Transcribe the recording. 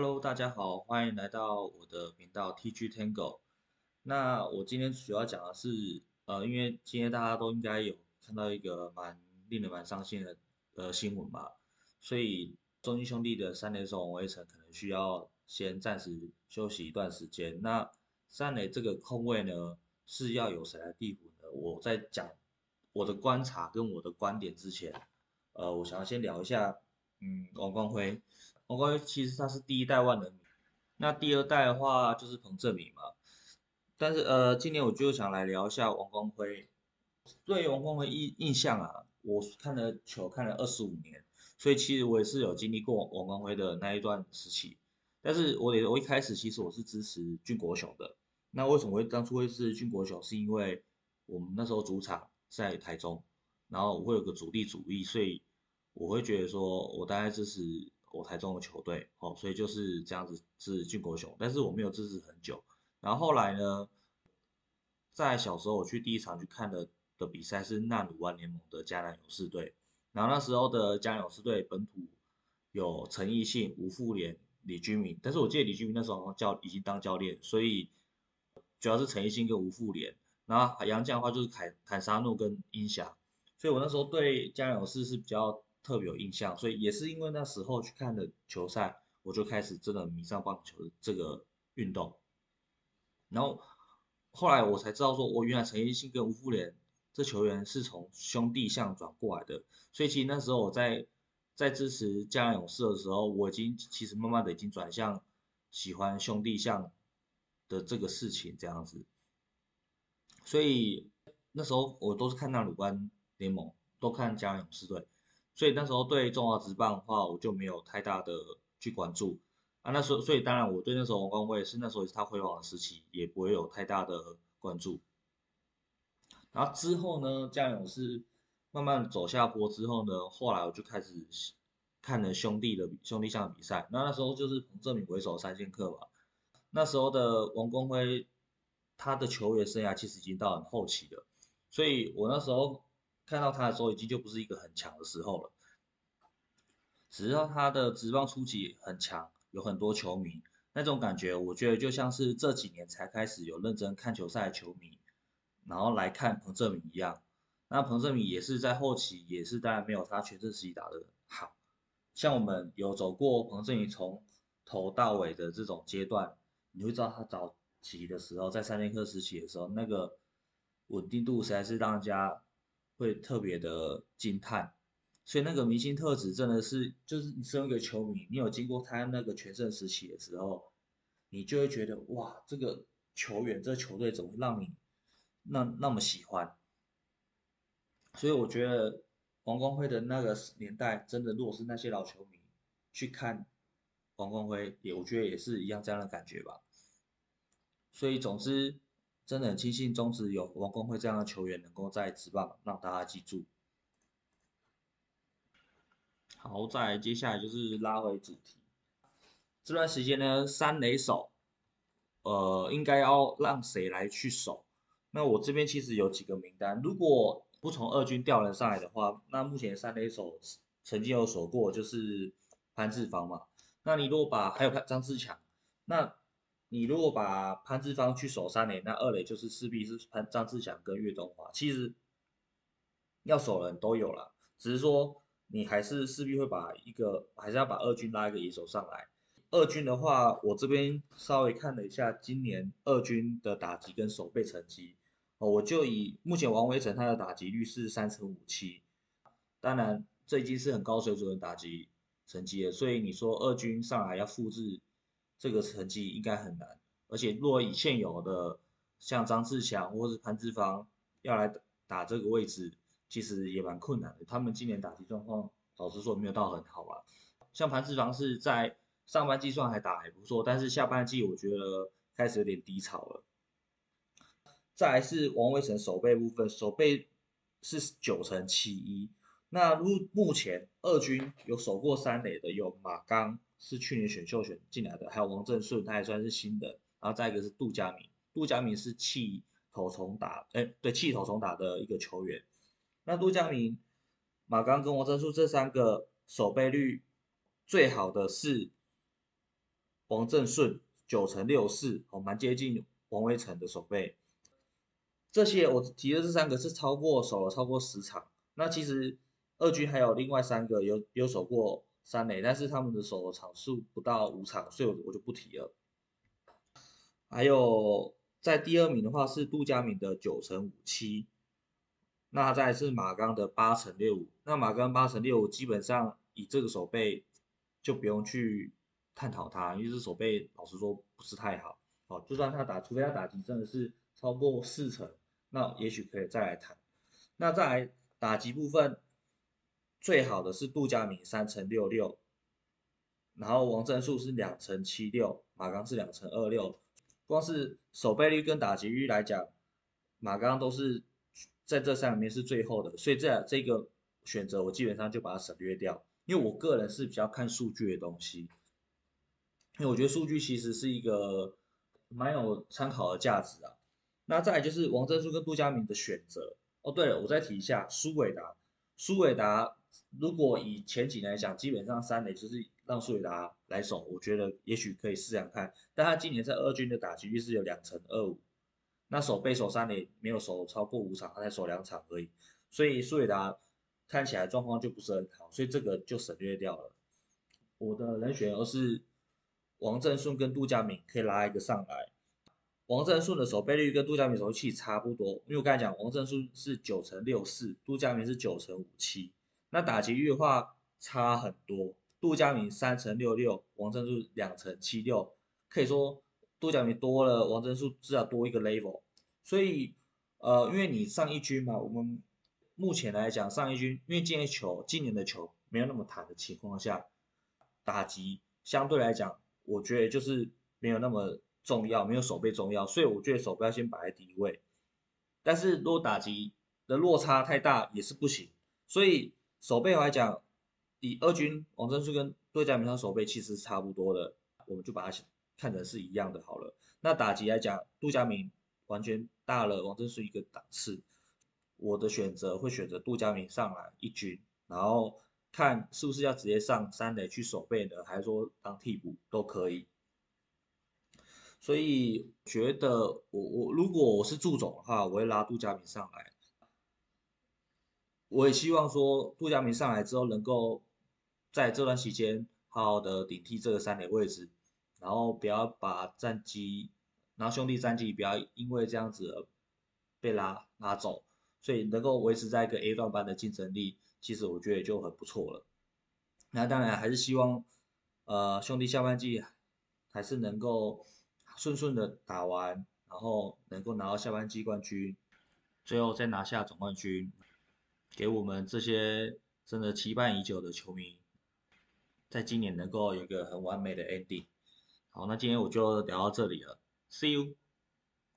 Hello，大家好，欢迎来到我的频道 TG Tango。那我今天主要讲的是，呃，因为今天大家都应该有看到一个蛮令人蛮伤心的呃新闻吧，所以中英兄弟的三垒手王威成可能需要先暂时休息一段时间。那三垒这个空位呢，是要有谁来替补呢？我在讲我的观察跟我的观点之前，呃，我想要先聊一下，嗯，王光辉。王光辉其实他是第一代万能米，那第二代的话就是彭正明嘛。但是呃，今年我就想来聊一下王光辉。对王光辉印印象啊，我看了球看了二十五年，所以其实我也是有经历过王光辉的那一段时期。但是我得我一开始其实我是支持俊国雄的。那为什么会当初会是俊国雄？是因为我们那时候主场在台中，然后我会有个主力主义，所以我会觉得说我大概支持。我台中的球队，哦，所以就是这样子是俊国雄，但是我没有支持很久。然后后来呢，在小时候我去第一场去看的的比赛是纳鲁湾联盟的迦南勇士队，然后那时候的迦南勇士队本土有陈奕迅、吴富连、李君明，但是我记得李君明那时候教已经当教练，所以主要是陈奕迅跟吴富连，然后杨将的话就是凯坎沙诺跟英霞，所以我那时候对迦南勇士是比较。特别有印象，所以也是因为那时候去看的球赛，我就开始真的迷上棒球这个运动。然后后来我才知道，说我原来陈奕迅跟吴富连这球员是从兄弟象转过来的。所以其实那时候我在在支持嘉南勇士的时候，我已经其实慢慢的已经转向喜欢兄弟象的这个事情这样子。所以那时候我都是看那鲁班联盟，都看嘉南勇士队。所以那时候对中华职棒的话，我就没有太大的去关注啊。那时候，所以当然我对那时候王光辉是那时候也是他辉煌的时期，也不会有太大的关注。然后之后呢，江勇是慢慢走下坡之后呢，后来我就开始看了兄弟的兄弟象的比赛。那那时候就是彭正明为首三剑客嘛。那时候的王光辉，他的球员生涯其实已经到很后期了，所以我那时候。看到他的时候，已经就不是一个很强的时候了。只是他的直棒初期很强，有很多球迷，那种感觉，我觉得就像是这几年才开始有认真看球赛的球迷，然后来看彭正明一样。那彭正明也是在后期，也是当然没有他全盛时期打的好。像我们有走过彭正明从头到尾的这种阶段，你会知道他早期的时候，在三剑客时期的时候，那个稳定度实在是让人家。会特别的惊叹，所以那个明星特质真的是，就是你身为一个球迷，你有经过他那个全盛时期的时候，你就会觉得哇，这个球员、这个球队怎么让你那那么喜欢？所以我觉得王光辉的那个年代，真的如果是那些老球迷去看王光辉，也我觉得也是一样这样的感觉吧。所以总之。真的很庆幸中职有王公会这样的球员能够在职棒让大家记住。好，再接下来就是拉回主题。这段时间呢，三垒手，呃，应该要让谁来去守？那我这边其实有几个名单。如果不从二军调人上来的话，那目前三垒手曾经有守过就是潘志芳嘛。那你如果把还有张志强，那你如果把潘志芳去守三垒，那二垒就是势必是潘张志强跟岳东华。其实要守人都有了，只是说你还是势必会把一个，还是要把二军拉一个野手上来。二军的话，我这边稍微看了一下今年二军的打击跟守备成绩，哦，我就以目前王维成他的打击率是三成五七，当然这已经是很高水准的打击成绩了，所以你说二军上来要复制。这个成绩应该很难，而且若以现有的像张志强或是潘志芳要来打这个位置，其实也蛮困难的。他们今年打击状况，老实说没有到很好吧。像潘志芳是在上半季算还打还不错，但是下半季我觉得开始有点低潮了。再来是王威成守备部分，守备是九成七一。那如目前二军有守过三垒的有马刚。是去年选秀选进来的，还有王正顺，他也算是新的。然后再一个是杜佳明，杜佳明是弃投重打，哎，对，弃投重打的一个球员。那杜佳明、马刚跟王正顺这三个守备率最好的是王正顺九成六四，哦，蛮接近王威成的守备。这些我提的这三个是超过守了超过十场。那其实二军还有另外三个有有守过三垒，但是他们的守场数不到五场，所以我我就不提了。还有在第二名的话是杜佳明的九成五七，那再是马刚的八成六五。那马刚八成六五基本上以这个守备就不用去。探讨他，因为这手背老实说不是太好，哦，就算他打，除非他打击真的是超过四成，那也许可以再来谈。那再来打击部分，最好的是杜佳明三乘六六，然后王正树是两乘七六，马刚是两乘二六，光是守备率跟打击率来讲，马刚都是在这三里面是最后的，所以这这个选择我基本上就把它省略掉，因为我个人是比较看数据的东西。因为我觉得数据其实是一个蛮有参考的价值啊。那再就是王振树跟杜佳明的选择。哦，对了，我再提一下苏伟达。苏伟达如果以前几年来讲，基本上三垒就是让苏伟达来守，我觉得也许可以试想看。但他今年在二军的打击率是有两成二五，那守备守三垒没有守超过五场，他才守两场而已。所以苏伟达看起来状况就不是很好，所以这个就省略掉了。我的人选而是。王振顺跟杜佳明可以拉一个上来，王振顺的守备率跟杜佳明守备率差不多，因为我刚才讲王振顺是九成六四，杜佳明是九成五七，那打击率的话差很多，杜佳明三成六六，王振顺两成七六，可以说杜佳明多了王振顺至少多一个 level，所以呃，因为你上一军嘛，我们目前来讲上一军，因为今年球今年的球没有那么弹的情况下，打击相对来讲。我觉得就是没有那么重要，没有手背重要，所以我觉得手背要先摆在第一位。但是如果打击的落差太大也是不行，所以手背来讲，以二军王振书跟杜佳明上手背其实差不多的，我们就把它看成是一样的好了。那打击来讲，杜佳明完全大了王振书一个档次，我的选择会选择杜佳明上来一军，然后。看是不是要直接上三垒去守备呢，还是说当替补都可以。所以觉得我我如果我是祝总的话，我会拉杜佳明上来。我也希望说杜佳明上来之后，能够在这段期间好好的顶替这个三垒位置，然后不要把战绩，然后兄弟战绩不要因为这样子被拉拉走，所以能够维持在一个 A 段班的竞争力。其实我觉得就很不错了。那当然还是希望，呃，兄弟下半季还是能够顺顺的打完，然后能够拿到下半季冠军，最后再拿下总冠军，给我们这些真的期盼已久的球迷，在今年能够有一个很完美的 ending。好，那今天我就聊到这里了，See you。